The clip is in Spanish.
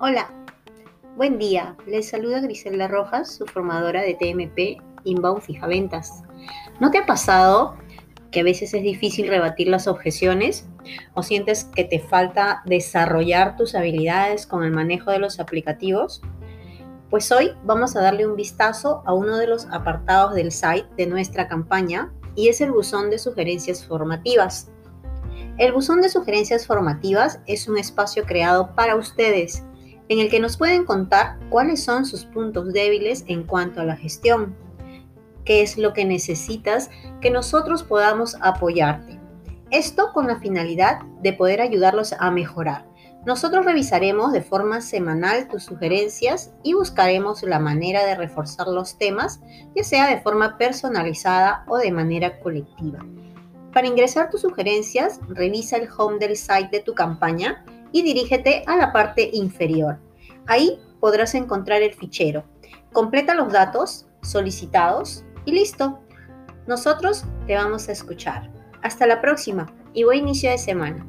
Hola, buen día. Les saluda Griselda Rojas, su formadora de TMP Inbound Fija Ventas. ¿No te ha pasado que a veces es difícil rebatir las objeciones o sientes que te falta desarrollar tus habilidades con el manejo de los aplicativos? Pues hoy vamos a darle un vistazo a uno de los apartados del site de nuestra campaña y es el buzón de sugerencias formativas. El buzón de sugerencias formativas es un espacio creado para ustedes en el que nos pueden contar cuáles son sus puntos débiles en cuanto a la gestión, qué es lo que necesitas que nosotros podamos apoyarte. Esto con la finalidad de poder ayudarlos a mejorar. Nosotros revisaremos de forma semanal tus sugerencias y buscaremos la manera de reforzar los temas, ya sea de forma personalizada o de manera colectiva. Para ingresar tus sugerencias, revisa el home del site de tu campaña y dirígete a la parte inferior. Ahí podrás encontrar el fichero. Completa los datos solicitados y listo. Nosotros te vamos a escuchar. Hasta la próxima y buen inicio de semana.